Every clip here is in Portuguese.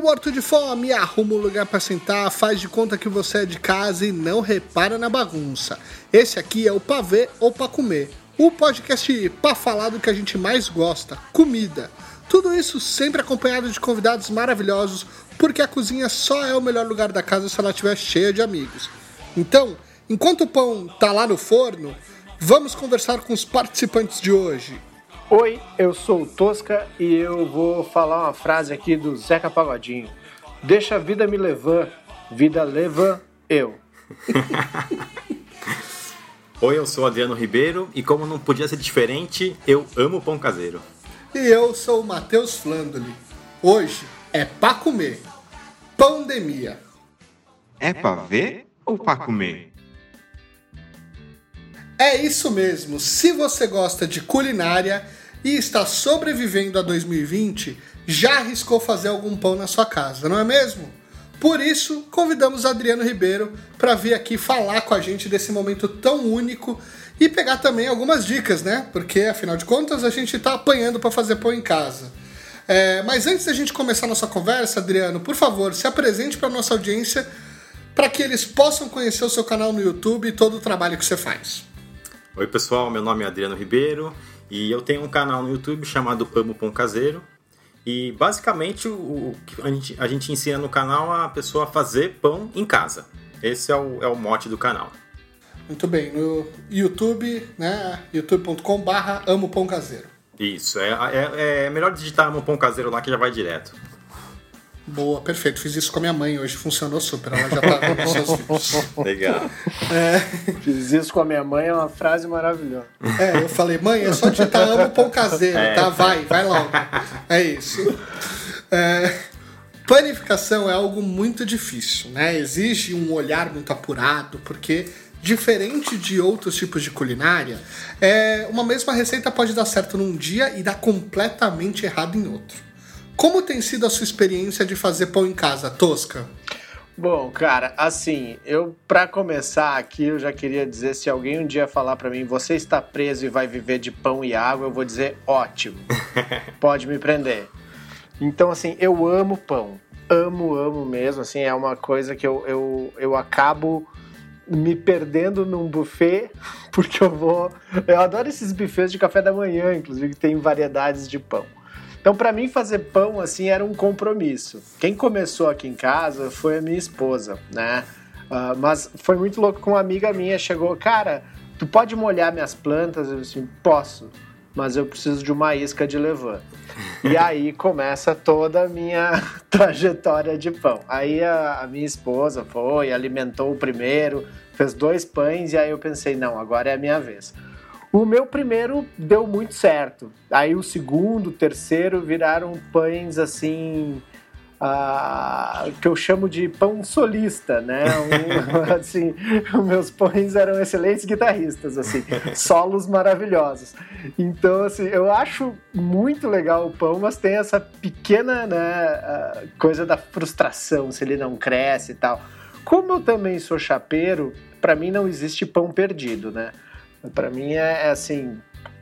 ouvindo Morto de Fome? Arruma um lugar para sentar, faz de conta que você é de casa e não repara na bagunça. Esse aqui é o Pavê ou Pra Comer, o podcast pra falar do que a gente mais gosta, comida. Tudo isso sempre acompanhado de convidados maravilhosos, porque a cozinha só é o melhor lugar da casa se ela estiver cheia de amigos. Então, enquanto o pão tá lá no forno, vamos conversar com os participantes de hoje. Oi, eu sou o Tosca e eu vou falar uma frase aqui do Zeca Pagodinho. Deixa a vida me levar, vida leva eu. Oi, eu sou Adriano Ribeiro e como não podia ser diferente, eu amo pão caseiro. E eu sou o Matheus Flandoli. Hoje é pra comer. Pandemia. É pra ver ou pra comer? É isso mesmo. Se você gosta de culinária e está sobrevivendo a 2020, já arriscou fazer algum pão na sua casa, não é mesmo? Por isso, convidamos Adriano Ribeiro para vir aqui falar com a gente desse momento tão único e pegar também algumas dicas, né? Porque afinal de contas a gente está apanhando para fazer pão em casa. É, mas antes da gente começar nossa conversa, Adriano, por favor, se apresente para nossa audiência para que eles possam conhecer o seu canal no YouTube e todo o trabalho que você faz. Oi, pessoal, meu nome é Adriano Ribeiro e eu tenho um canal no YouTube chamado Amo Pão Caseiro. E basicamente o, que a gente, a gente ensina no canal a pessoa a fazer pão em casa. Esse é o, é o mote do canal. Muito bem, no YouTube, né? youtube.com barra amo pão caseiro. Isso, é, é, é melhor digitar amo pão caseiro lá que já vai direto. Boa, perfeito. Fiz isso com a minha mãe hoje, funcionou super. Ela já tá com seus filhos. Legal. É. Fiz isso com a minha mãe, é uma frase maravilhosa. É, eu falei, mãe, é só digitar amo pão caseiro, é. tá? Vai, vai logo. É isso. É, planificação é algo muito difícil, né? Exige um olhar muito apurado, porque diferente de outros tipos de culinária, é, uma mesma receita pode dar certo num dia e dar completamente errado em outro. Como tem sido a sua experiência de fazer pão em casa, Tosca? Bom, cara, assim, eu para começar aqui, eu já queria dizer se alguém um dia falar para mim, você está preso e vai viver de pão e água, eu vou dizer ótimo. Pode me prender. Então, assim, eu amo pão. Amo, amo mesmo, assim, é uma coisa que eu, eu, eu acabo me perdendo num buffet, porque eu vou. Eu adoro esses buffets de café da manhã, inclusive, que tem variedades de pão. Então, para mim, fazer pão assim era um compromisso. Quem começou aqui em casa foi a minha esposa, né? Uh, mas foi muito louco com uma amiga minha chegou, cara, tu pode molhar minhas plantas? Eu disse, posso, mas eu preciso de uma isca de levain. e aí começa toda a minha trajetória de pão. Aí a, a minha esposa foi, alimentou o primeiro, fez dois pães e aí eu pensei, não, agora é a minha vez. O meu primeiro deu muito certo. Aí o segundo, o terceiro viraram pães assim. Uh, que eu chamo de pão solista, né? Um, assim, meus pães eram excelentes guitarristas, assim, solos maravilhosos. Então, assim, eu acho muito legal o pão, mas tem essa pequena né, uh, coisa da frustração se ele não cresce e tal. Como eu também sou chapeiro, para mim não existe pão perdido, né? Para mim é, é, assim,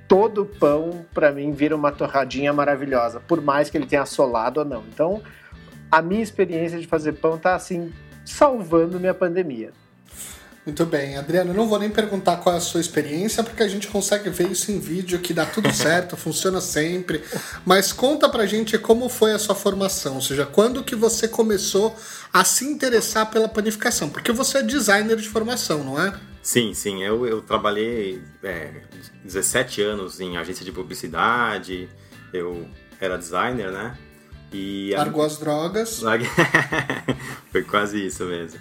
todo pão para mim vira uma torradinha maravilhosa, por mais que ele tenha assolado ou não. Então, a minha experiência de fazer pão tá assim salvando minha pandemia. Muito bem, Adriano, eu não vou nem perguntar qual é a sua experiência, porque a gente consegue ver isso em vídeo, que dá tudo certo, funciona sempre. Mas conta pra gente como foi a sua formação, ou seja, quando que você começou a se interessar pela panificação, porque você é designer de formação, não é? Sim, sim. Eu, eu trabalhei é, 17 anos em agência de publicidade, eu era designer, né? E Largou a... as drogas. Foi quase isso mesmo.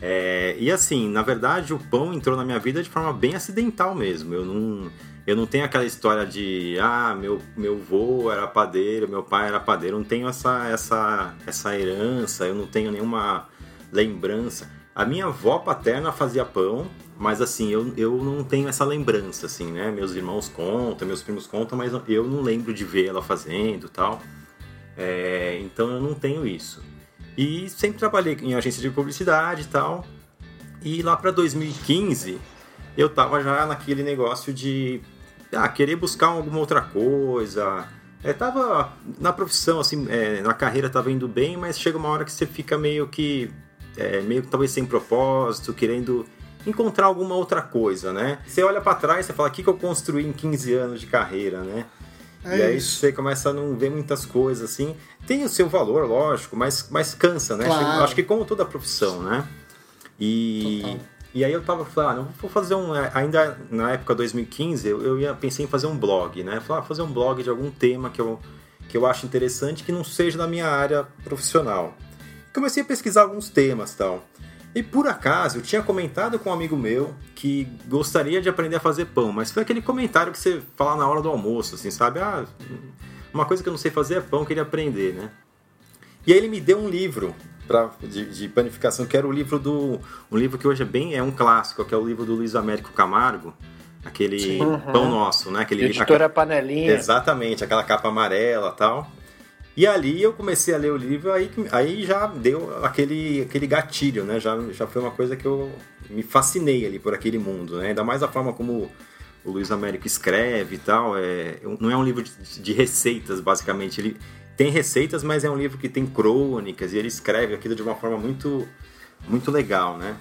É, e assim, na verdade, o pão entrou na minha vida de forma bem acidental mesmo. Eu não, eu não tenho aquela história de ah, meu, meu avô era padeiro, meu pai era padeiro. Eu não tenho essa, essa, essa herança, eu não tenho nenhuma lembrança. A minha avó paterna fazia pão, mas assim, eu, eu não tenho essa lembrança, assim, né? Meus irmãos contam, meus primos contam, mas eu não lembro de ver ela fazendo tal. É, então eu não tenho isso. E sempre trabalhei em agência de publicidade e tal. E lá para 2015 eu tava já naquele negócio de ah, querer buscar alguma outra coisa, É, tava na profissão, assim, é, na carreira tava indo bem, mas chega uma hora que você fica meio que. É, meio que talvez sem propósito, querendo encontrar alguma outra coisa, né? Você olha para trás e fala, o que, que eu construí em 15 anos de carreira, né? É e aí isso. você começa a não ver muitas coisas assim. Tem o seu valor, lógico, mas, mas cansa, né? Claro. Acho que como toda profissão, né? E, Total. E aí eu tava falando, ah, vou fazer um. É, ainda na época 2015, eu, eu ia, pensei em fazer um blog, né? Falar, ah, fazer um blog de algum tema que eu, que eu acho interessante que não seja da minha área profissional. Comecei a pesquisar alguns temas tal. E por acaso, eu tinha comentado com um amigo meu que gostaria de aprender a fazer pão, mas foi aquele comentário que você fala na hora do almoço, assim, sabe? Ah, uma coisa que eu não sei fazer é pão, queria aprender, né? E aí ele me deu um livro pra, de, de, panificação, que era o livro do. Um livro que hoje é bem. é um clássico, que é o livro do Luiz Américo Camargo. Aquele uhum. pão nosso, né? Aquele Editora Panelinha. Exatamente, aquela capa amarela tal. E ali eu comecei a ler o livro, aí, aí já deu aquele, aquele gatilho, né? Já, já foi uma coisa que eu me fascinei ali por aquele mundo, né? Ainda mais a forma como o Luiz Américo escreve e tal. É, não é um livro de, de receitas, basicamente. Ele tem receitas, mas é um livro que tem crônicas e ele escreve aquilo de uma forma muito, muito legal, né?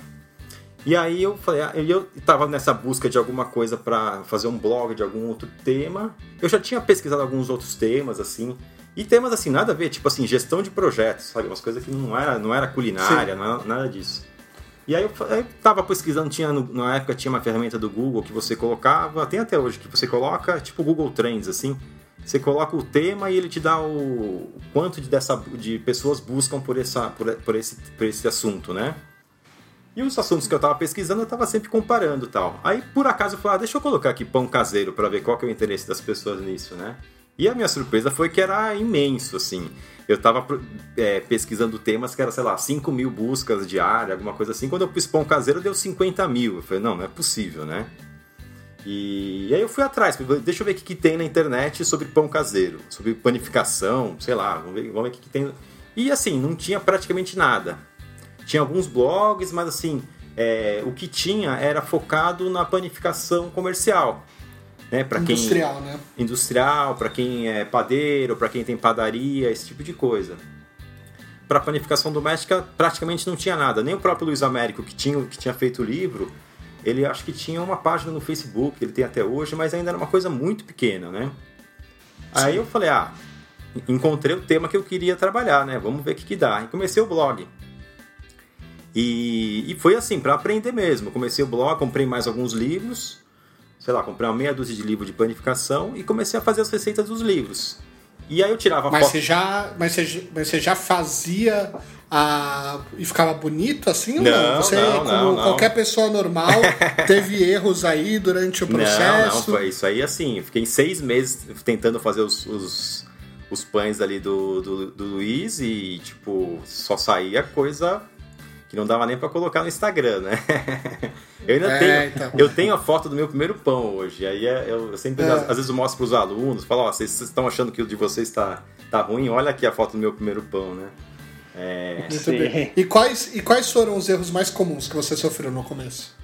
E aí eu falei, ah, eu estava nessa busca de alguma coisa para fazer um blog de algum outro tema. Eu já tinha pesquisado alguns outros temas, assim. E temas assim, nada a ver, tipo assim, gestão de projetos, sabe? Umas coisas que não era, não era culinária, nada, nada, disso. E aí eu, eu tava pesquisando, tinha, na época tinha uma ferramenta do Google que você colocava, tem até hoje, que você coloca, tipo Google Trends, assim. Você coloca o tema e ele te dá o, quanto de, dessa, de pessoas buscam por, essa, por, por, esse, por esse assunto, né? E os assuntos que eu tava pesquisando, eu tava sempre comparando tal. Aí, por acaso, eu falei, ah, deixa eu colocar aqui pão caseiro para ver qual que é o interesse das pessoas nisso, né? E a minha surpresa foi que era imenso, assim. Eu tava é, pesquisando temas que era, sei lá, 5 mil buscas diárias, alguma coisa assim. Quando eu pus pão caseiro, deu 50 mil. Eu falei, não, não é possível, né? E, e aí eu fui atrás, deixa eu ver o que, que tem na internet sobre pão caseiro, sobre panificação, sei lá, vamos ver, vamos ver o que, que tem. E assim, não tinha praticamente nada. Tinha alguns blogs, mas assim, é, o que tinha era focado na panificação comercial né? Para quem industrial, né? Industrial, para quem é padeiro, para quem tem padaria, esse tipo de coisa. Para panificação doméstica praticamente não tinha nada. Nem o próprio Luiz Américo que tinha que tinha feito o livro, ele acho que tinha uma página no Facebook, ele tem até hoje, mas ainda era uma coisa muito pequena, né? Aí eu falei, ah, encontrei o tema que eu queria trabalhar, né? Vamos ver o que, que dá. E comecei o blog. E, e foi assim, para aprender mesmo. Comecei o blog, comprei mais alguns livros, sei lá, comprei uma meia dúzia de livros de panificação e comecei a fazer as receitas dos livros. E aí eu tirava mas foto... Você já, mas, você, mas você já fazia a... e ficava bonito assim? Não, não? Você, não, como não, qualquer pessoa normal, teve erros aí durante o processo? Não, foi isso aí assim. Fiquei seis meses tentando fazer os, os, os pães ali do, do, do Luiz e, tipo, só saía coisa que não dava nem para colocar no Instagram, né? eu ainda é, tenho, então. eu tenho a foto do meu primeiro pão hoje. Aí é, eu sempre, é. às, vezes eu mostro para os alunos, falo, ó, oh, vocês estão achando que o de vocês está tá ruim? Olha aqui a foto do meu primeiro pão, né? É... Muito bem. E quais, e quais foram os erros mais comuns que você sofreu no começo?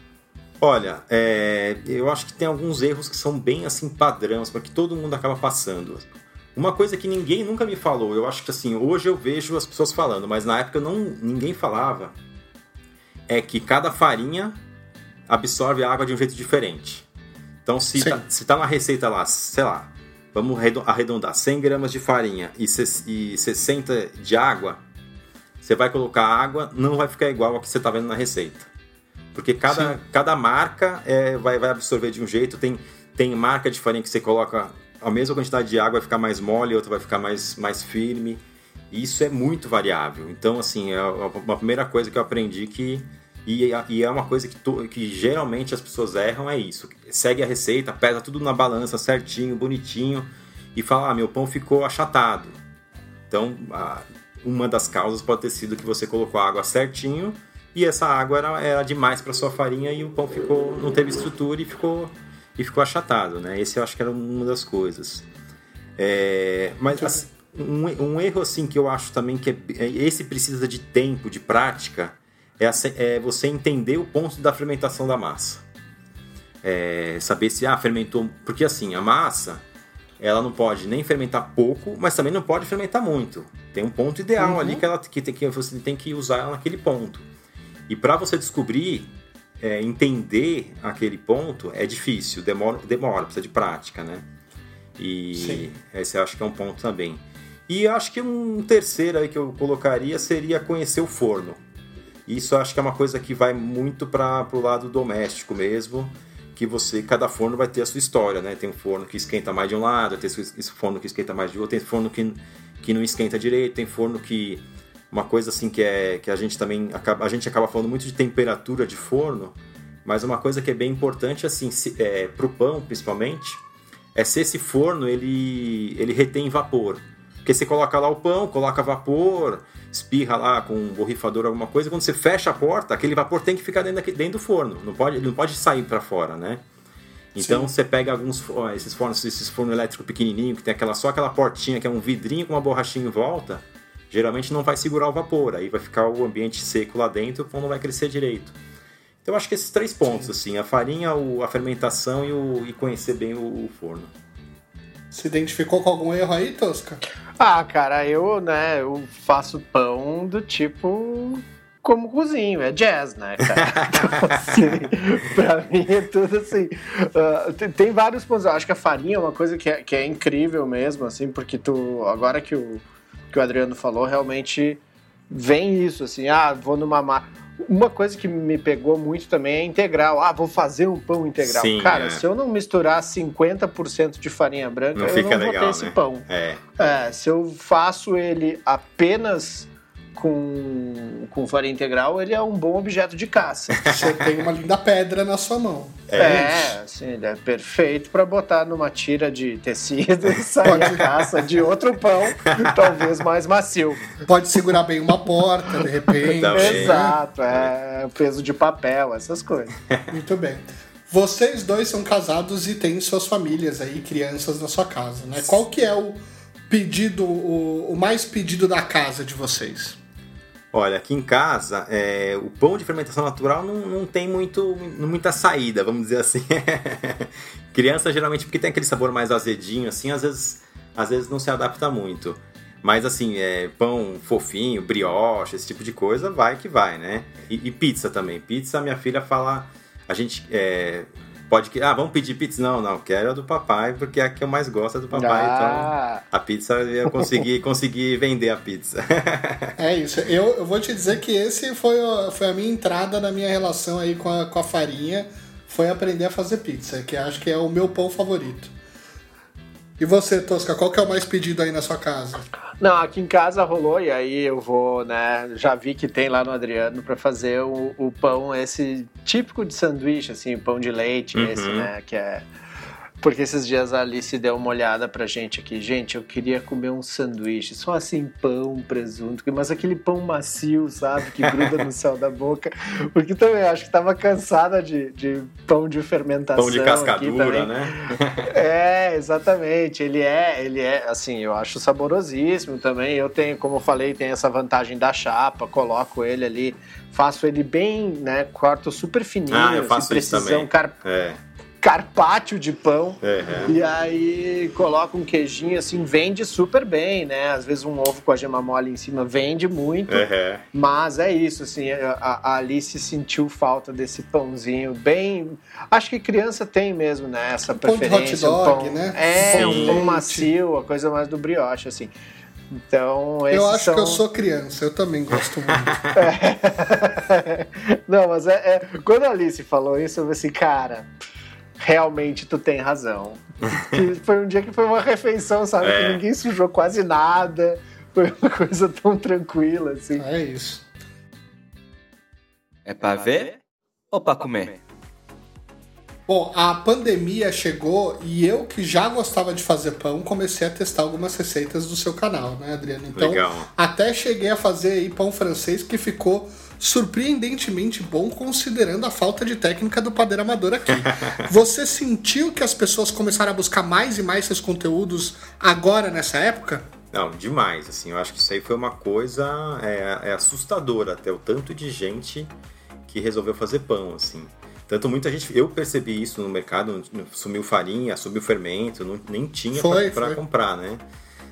Olha, é, eu acho que tem alguns erros que são bem assim padrões, porque todo mundo acaba passando. Uma coisa que ninguém nunca me falou, eu acho que assim, hoje eu vejo as pessoas falando, mas na época não, ninguém falava, é que cada farinha absorve a água de um jeito diferente. Então, se está se tá na receita lá, sei lá, vamos arredondar, 100 gramas de farinha e 60 de água, você vai colocar água, não vai ficar igual ao que você está vendo na receita. Porque cada, cada marca é, vai, vai absorver de um jeito. Tem, tem marca de farinha que você coloca a mesma quantidade de água, vai ficar mais mole, outra vai ficar mais, mais firme. E isso é muito variável. Então, assim, é uma primeira coisa que eu aprendi que e, e, é uma coisa que, to, que geralmente as pessoas erram, é isso. Segue a receita, pesa tudo na balança certinho, bonitinho, e fala, ah, meu pão ficou achatado. Então, a, uma das causas pode ter sido que você colocou a água certinho e essa água era, era demais para sua farinha e o pão ficou não teve estrutura e ficou e ficou achatado, né? Esse eu acho que era uma das coisas. É, mas assim, um, um, erro assim que eu acho também que é, esse precisa de tempo, de prática, é, é você entender o ponto da fermentação da massa. É saber se ah, fermentou. Porque assim, a massa, ela não pode nem fermentar pouco, mas também não pode fermentar muito. Tem um ponto ideal Uhum. ali que, ela, que, tem- que você tem que usar ela naquele ponto. E para você descobrir, é, entender aquele ponto, é difícil, demora, demora, precisa de prática, né? E Sim. esse eu acho que é um ponto também. E eu acho que um terceiro aí que eu colocaria seria conhecer o forno. Isso eu acho que é uma coisa que vai muito para o lado doméstico mesmo, que você, cada forno vai ter a sua história, né? Tem um forno que esquenta mais de um lado, tem esse forno que esquenta mais de outro, tem forno que, que não esquenta direito, tem forno que uma coisa assim que é que a gente também acaba, a gente acaba falando muito de temperatura de forno, mas uma coisa que é bem importante assim, se, é, pro pão principalmente, é se esse forno ele ele retém vapor. Porque você coloca lá o pão, coloca vapor, espirra lá com um borrifador alguma coisa, quando você fecha a porta, aquele vapor tem que ficar dentro, dentro do forno, não pode, não pode sair para fora, né? Então Sim. você pega alguns ó, esses fornos, esses fornos elétricos pequenininho que tem aquela só aquela portinha que é um vidrinho com uma borrachinha em volta, geralmente não vai segurar o vapor, aí vai ficar o ambiente seco lá dentro, o pão não vai crescer direito. Então eu acho que esses três pontos assim, a farinha, o- a fermentação e, o, e conhecer bem o, o forno. Se identificou com algum erro aí, Tosca? Ah, cara, eu, né, eu faço pão do tipo como cozinho, é jazz, né, cara? Então, assim, pra mim é tudo assim. ah, tem, tem vários pontos. Eu acho que a farinha é uma coisa que é, que é incrível mesmo, assim, porque tu. Agora que o, que o Adriano falou, realmente vem isso, assim, ah, vou numa. Ma- Uma coisa que me pegou muito também é integral. Ah, vou fazer um pão integral. Sim, Cara, é. se eu não misturar 50% de farinha branca, Não eu não vou legal, ter esse né? pão. É, É, se eu faço ele apenas com, com farinha integral, ele é um bom objeto de caça. Você tem uma linda pedra na sua mão. É, assim, ele é perfeito para botar numa tira de tecido e sair a caça de outro pão, talvez mais macio. Pode segurar bem uma porta, de repente. Também. Exato, é peso de papel, essas coisas. Muito bem. Vocês dois são casados e têm suas famílias aí, crianças na sua casa, né? Qual que é o pedido, o, o mais pedido da casa de vocês? Olha, aqui em casa, é, o pão de fermentação natural não, não tem muito, muita saída, vamos dizer assim. Criança, geralmente, porque tem aquele sabor mais azedinho, assim, às vezes, às vezes não se adapta muito. Mas, assim, é, pão fofinho, brioche, esse tipo de coisa, vai que vai, né? E, e pizza também. Pizza, minha filha fala... A gente é, pode... que- Ah, vamos pedir pizza? Não, não, quero a do papai, porque é a que eu mais gosto é do papai, então... Ah, A pizza, eu consegui, consegui vender a pizza. É isso. Eu, eu vou te dizer que esse foi, foi a minha entrada na minha relação aí com a, com a farinha. Foi aprender a fazer pizza, que acho que é o meu pão favorito. E você, Tosca, qual que é o mais pedido aí na sua casa? Não, aqui em casa rolou, e aí eu vou, né? Já vi que tem lá no Adriano para fazer o, o pão, esse típico de sanduíche, assim, pão de leite, Uhum. esse, né? Que é. Porque esses dias a Alice deu uma olhada pra gente aqui. Gente, eu queria comer um sanduíche, só assim, pão, presunto, mas aquele pão macio, sabe? Que gruda no céu da boca. Porque também acho que tava cansada de, de pão de fermentação. Pão de cascadura, né? É, exatamente. Ele é, ele é, assim, eu acho saborosíssimo também. Eu tenho, como eu falei, tem essa vantagem da chapa, coloco ele ali, faço ele bem, né, corto super fininho, Ah, eu assim, faço isso precisão, também. car- É, carpaccio de pão. é, é. E aí coloco um queijinho, assim, vende super bem, né? Às vezes um ovo com a gema mole em cima vende muito. É, Mas é isso, assim, a, a Alice sentiu falta desse pãozinho bem. Acho que criança tem mesmo, né? Essa pão de hot preferência. um dog, pão- né? É, Sim. um pão macio, a coisa mais do brioche, assim. Então, Eu acho são... que eu sou criança, eu também gosto muito. Não, mas é, é- Quando a Alice falou isso, eu falei assim, cara, realmente tu tem razão. Foi um dia que foi uma refeição, sabe? É. Que ninguém sujou quase nada. Foi uma coisa tão tranquila, assim. É isso. É pra ver ou pra comer? Bom, a pandemia chegou e eu que já gostava de fazer pão, comecei a testar algumas receitas do seu canal, né, Adriano? Então, Legal. até cheguei a fazer aí pão francês que ficou surpreendentemente bom considerando a falta de técnica do padeiro amador aqui. Você sentiu que as pessoas começaram a buscar mais e mais seus conteúdos agora nessa época? Não, demais, assim, eu acho que isso aí foi uma coisa é, é assustadora até o tanto de gente que resolveu fazer pão, assim. Tanto muita gente, eu percebi isso no mercado, sumiu farinha, sumiu fermento, não, nem tinha para comprar, né?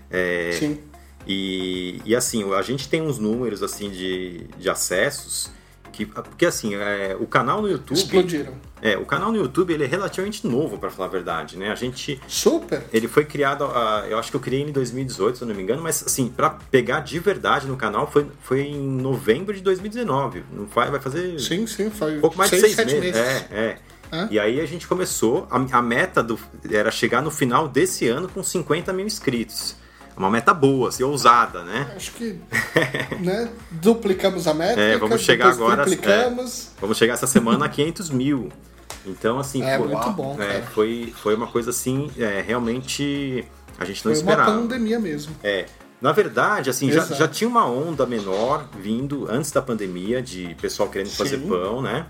É, Sim. E, e assim, a gente tem uns números assim de, de acessos que, porque assim, é, o canal no YouTube. Explodiram. É, o canal no YouTube ele é relativamente novo, para falar a verdade, né? A gente. Super! Ele foi criado, uh, eu acho que eu criei em 2018, se eu não me engano, mas assim, para pegar de verdade no canal foi, foi em novembro de 2019. Não vai, vai fazer. Sim, sim, foi. Um pouco mais seis, de seis meses. meses. É, é. é. E aí a gente começou, a, a meta do, era chegar no final desse ano com 50 mil inscritos uma meta boa, assim, ousada, né? Acho que né, duplicamos a meta. É, vamos chegar agora. Duplicamos. É, vamos chegar essa semana a 500 mil. Então, assim, é foi, muito bom. É, foi, foi uma coisa assim, é, realmente a gente não foi esperava. Foi uma pandemia mesmo. É. Na verdade, assim, já, já tinha uma onda menor vindo antes da pandemia de pessoal querendo Sim. fazer pão, né?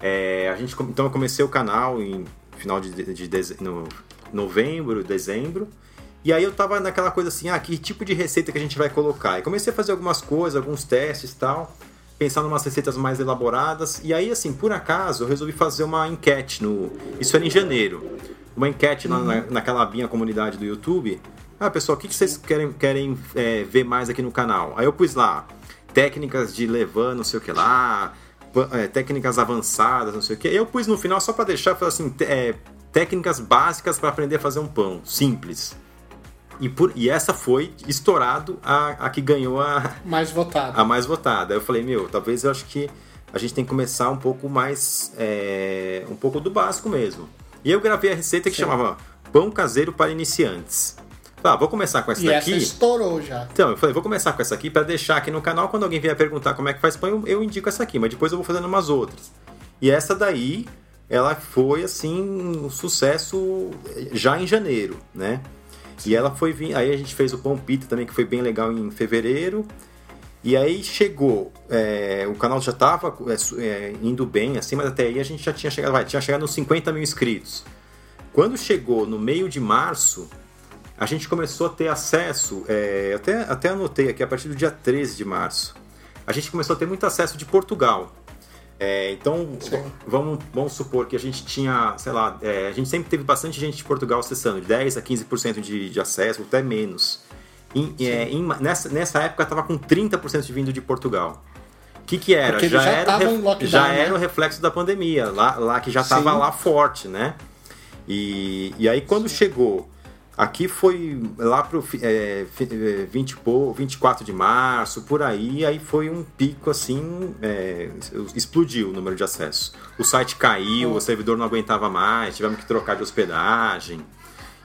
É, a gente, então eu comecei o canal em final de, de, de no novembro, dezembro. E aí eu tava naquela coisa assim, ah, que tipo de receita que a gente vai colocar? E comecei a fazer algumas coisas, alguns testes e tal, pensar em umas receitas mais elaboradas. E aí, assim, por acaso, eu resolvi fazer uma enquete no. Isso era em janeiro. Uma enquete uhum. na, naquela abinha comunidade do YouTube. Ah, pessoal, o que, que vocês querem, querem é, ver mais aqui no canal? Aí eu pus lá técnicas de levar, não sei o que lá, é, técnicas avançadas, não sei o que. Eu pus no final só para deixar, assim, é, técnicas básicas para aprender a fazer um pão, simples. E, por, e essa foi estourado a, a que ganhou a mais votada. A mais votada. Eu falei, meu, talvez eu acho que a gente tem que começar um pouco mais. É, um pouco do básico mesmo. E eu gravei a receita que Sim. chamava Pão Caseiro para Iniciantes. Ah, vou começar com essa e daqui. Essa estourou já. Então, eu falei, vou começar com essa aqui para deixar aqui no canal. Quando alguém vier perguntar como é que faz pão, eu, eu indico essa aqui, mas depois eu vou fazendo umas outras. E essa daí, ela foi assim, um sucesso já em janeiro, né? E ela foi vir. Aí a gente fez o Pão Pita também, que foi bem legal em fevereiro. E aí chegou, é, o canal já estava é, é, indo bem, assim, mas até aí a gente já tinha chegado, vai, tinha chegado nos 50 mil inscritos. Quando chegou no meio de março, a gente começou a ter acesso, é, até, até anotei aqui, a partir do dia 13 de março, a gente começou a ter muito acesso de Portugal. É, então, vamos, vamos supor que a gente tinha, sei lá, é, a gente sempre teve bastante gente de Portugal acessando, 10 a 15% de, de acesso, até menos. Em, é, em, nessa, nessa época estava com 30% de vindo de Portugal. O que, que era? Porque já, era, lockdown, já né? era o reflexo da pandemia, lá, lá que já estava lá forte, né? E, e aí quando chegou Aqui foi lá para o é, 20, 24 de março, por aí, aí foi um pico assim, é, explodiu o número de acessos. O site caiu, o servidor não aguentava mais, tivemos que trocar de hospedagem.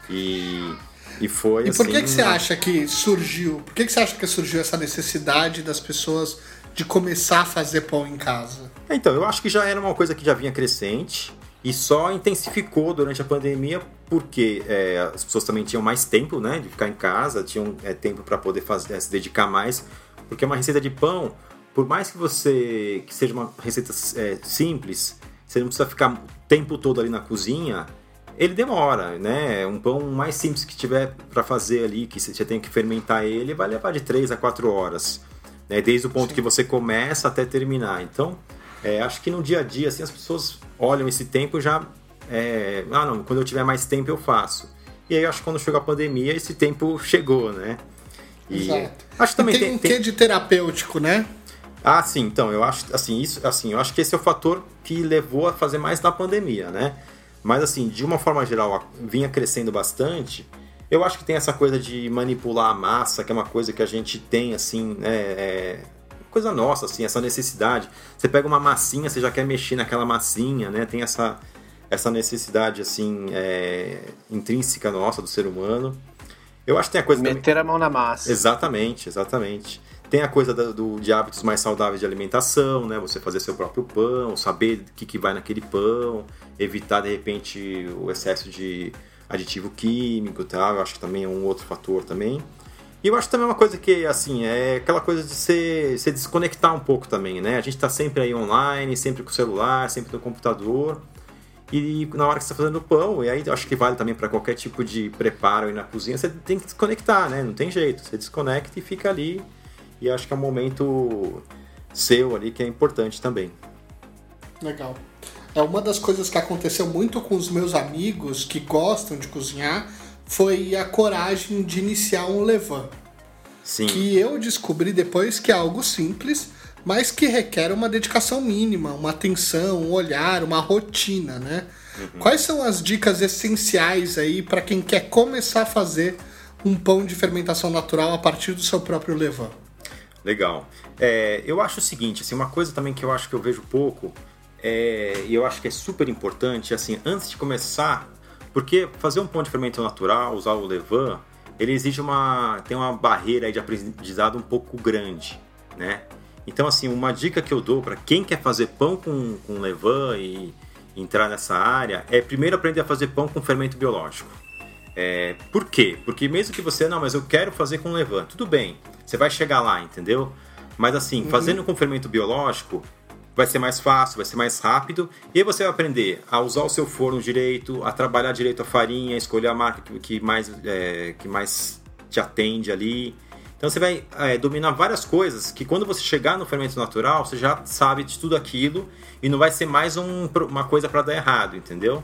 E, e foi E por que, assim, que você acha que surgiu? Por que, que você acha que surgiu essa necessidade das pessoas de começar a fazer pão em casa? Então, eu acho que já era uma coisa que já vinha crescente e só intensificou durante a pandemia porque é, as pessoas também tinham mais tempo né, de ficar em casa, tinham é, tempo para poder fazer, é, se dedicar mais, porque uma receita de pão, por mais que você que seja uma receita é, simples, você não precisa ficar o tempo todo ali na cozinha, ele demora, né? Um pão mais simples que tiver para fazer ali, que você tem que fermentar ele, vai levar de 3 a 4 horas, né? desde o ponto Sim. que você começa até terminar. Então, é, acho que no dia a dia, assim, as pessoas olham esse tempo já. É, ah, não, quando eu tiver mais tempo eu faço. E aí acho que quando chegou a pandemia, esse tempo chegou, né? E Exato. Acho que também e tem, tem um quê de terapêutico, né? Ah, sim, então, eu acho assim, isso, assim, eu acho que esse é o fator que levou a fazer mais na pandemia, né? Mas assim, de uma forma geral, vinha crescendo bastante. Eu acho que tem essa coisa de manipular a massa, que é uma coisa que a gente tem, assim, né, é, coisa nossa, assim, essa necessidade. Você pega uma massinha, você já quer mexer naquela massinha, né? Tem essa, essa necessidade, assim, é, intrínseca nossa do ser humano. Eu acho que tem a coisa... Meter também... a mão na massa. Exatamente, exatamente. Tem a coisa do, do, de hábitos mais saudáveis de alimentação, né? Você fazer seu próprio pão, saber o que, que vai naquele pão, evitar, de repente, o excesso de aditivo químico e tal. Eu acho que também é um outro fator também. E eu acho também uma coisa que, assim, é aquela coisa de se, se desconectar um pouco também, né? A gente está sempre aí online, sempre com o celular, sempre no computador. E na hora que você está fazendo pão, e aí eu acho que vale também para qualquer tipo de preparo aí na cozinha, você tem que desconectar, né? Não tem jeito. Você desconecta e fica ali. E acho que é um momento seu ali que é importante também. Legal. é uma das coisas que aconteceu muito com os meus amigos que gostam de cozinhar foi a coragem de iniciar um levan. Sim. Que eu descobri depois que é algo simples, mas que requer uma dedicação mínima, uma atenção, um olhar, uma rotina, né? Uhum. Quais são as dicas essenciais aí para quem quer começar a fazer um pão de fermentação natural a partir do seu próprio levain? Legal. É, eu acho o seguinte, assim, uma coisa também que eu acho que eu vejo pouco é, e eu acho que é super importante, assim, antes de começar, porque fazer um pão de fermento natural, usar o levain, ele exige uma tem uma barreira de aprendizado um pouco grande, né? Então, assim, uma dica que eu dou para quem quer fazer pão com, com levain e entrar nessa área é primeiro aprender a fazer pão com fermento biológico. É, por quê? Porque mesmo que você, não, mas eu quero fazer com levain, tudo bem, você vai chegar lá, entendeu? Mas assim, uhum. fazendo com fermento biológico, vai ser mais fácil, vai ser mais rápido, e aí você vai aprender a usar o seu forno direito, a trabalhar direito a farinha, a escolher a marca que, mais, é, que mais te atende ali. Então você vai é, dominar várias coisas que quando você chegar no fermento natural, você já sabe de tudo aquilo e não vai ser mais um, uma coisa para dar errado, entendeu?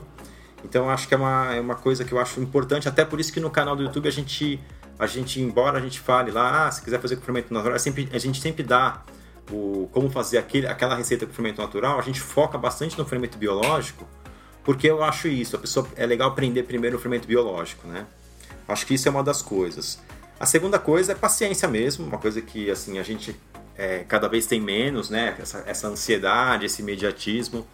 Então acho que é uma, é uma coisa que eu acho importante, até por isso que no canal do YouTube a gente, a gente embora a gente fale lá, ah, se quiser fazer com fermento natural, sempre, a gente sempre dá o, como fazer aquele, aquela receita com fermento natural, a gente foca bastante no fermento biológico, porque eu acho isso, a pessoa é legal aprender primeiro o fermento biológico, né? Acho que isso é uma das coisas. A segunda coisa é paciência mesmo, uma coisa que assim a gente é, cada vez tem menos, né? Essa, essa ansiedade, esse imediatismo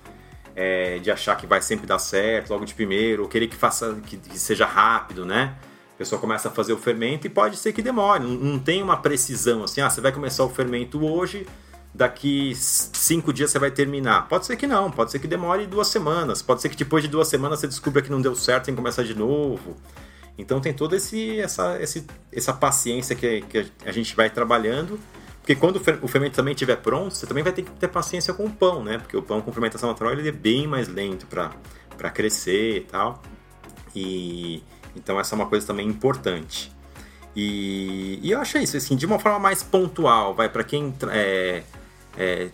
é, de achar que vai sempre dar certo logo de primeiro, ou querer que faça que, que, seja rápido, né? Pessoa começa a fazer o fermento e pode ser que demore. Não, não tem uma precisão assim, ah, você vai começar o fermento hoje, daqui cinco dias você vai terminar. Pode ser que não, pode ser que demore duas semanas, pode ser que depois de duas semanas você descubra que não deu certo e começar de novo. Então tem toda esse, essa, esse, essa paciência que, que a gente vai trabalhando. Porque quando o fermento também estiver pronto, você também vai ter que ter paciência com o pão, né? Porque o pão com fermentação natural ele é bem mais lento para crescer e tal. E então essa é uma coisa também importante. E, e eu acho isso, assim, de uma forma mais pontual, vai para quem é, é,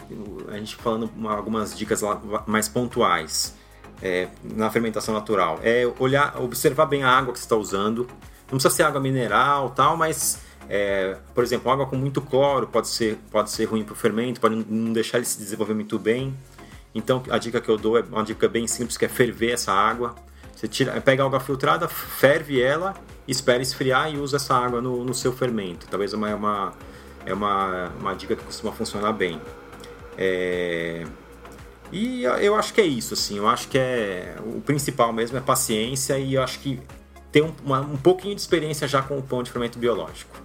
a gente falando algumas dicas mais pontuais é, na fermentação natural é olhar, observar bem a água que você está usando. Não precisa ser água mineral tal, mas é, por exemplo, água com muito cloro pode ser, pode ser ruim para o fermento, pode não deixar ele se desenvolver muito bem. Então a dica que eu dou é uma dica bem simples que é ferver essa água. Você tira, pega a água filtrada, ferve ela, espera esfriar e usa essa água no, no seu fermento. Talvez é uma, uma, é uma, uma dica que costuma funcionar bem. É, e eu acho que é isso, assim. Eu acho que é o principal mesmo é paciência e eu acho que ter um, uma, um pouquinho de experiência já com o pão de fermento biológico.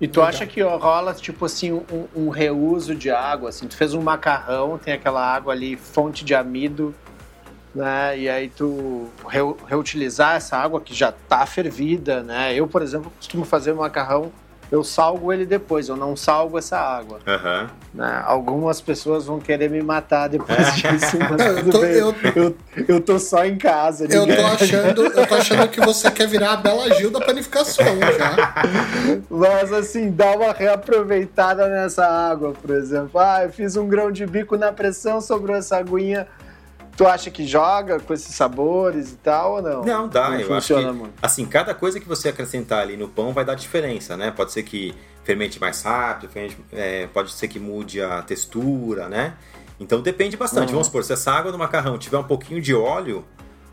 E tu acha que rola, tipo assim, um, um, reuso de água, assim, tu fez um macarrão, tem aquela água ali, fonte de amido, né, e aí tu reutilizar essa água que já tá fervida, né, eu, por exemplo, costumo fazer macarrão eu salgo ele depois, eu não salgo essa água. Uhum. Né? Algumas pessoas vão querer me matar depois disso, mas eu, tô, eu, eu, eu, tô só em casa. Eu tô, achando, eu tô achando que você quer virar a Bela Gil da panificação já. Mas assim, dá uma reaproveitada nessa água, por exemplo. Ah, eu fiz um grão de bico na pressão, sobrou essa aguinha Tu acha que joga com esses sabores e tal ou não? Não, dá. Não eu acho que, muito. assim, cada coisa que você acrescentar ali no pão vai dar diferença, né? Pode ser que fermente mais rápido, fermente, é, pode ser que mude a textura, né? Então depende bastante. Uhum. Vamos supor, se essa água do macarrão tiver um pouquinho de óleo,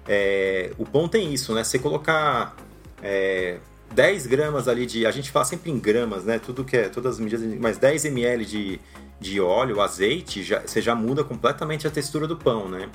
é, o pão tem isso, né? Você colocar é, 10 gramas ali de. A gente fala sempre em gramas, né? Tudo que é. Todas as medidas, mas 10 ml de, de óleo, azeite, já, você já muda completamente a textura do pão, né?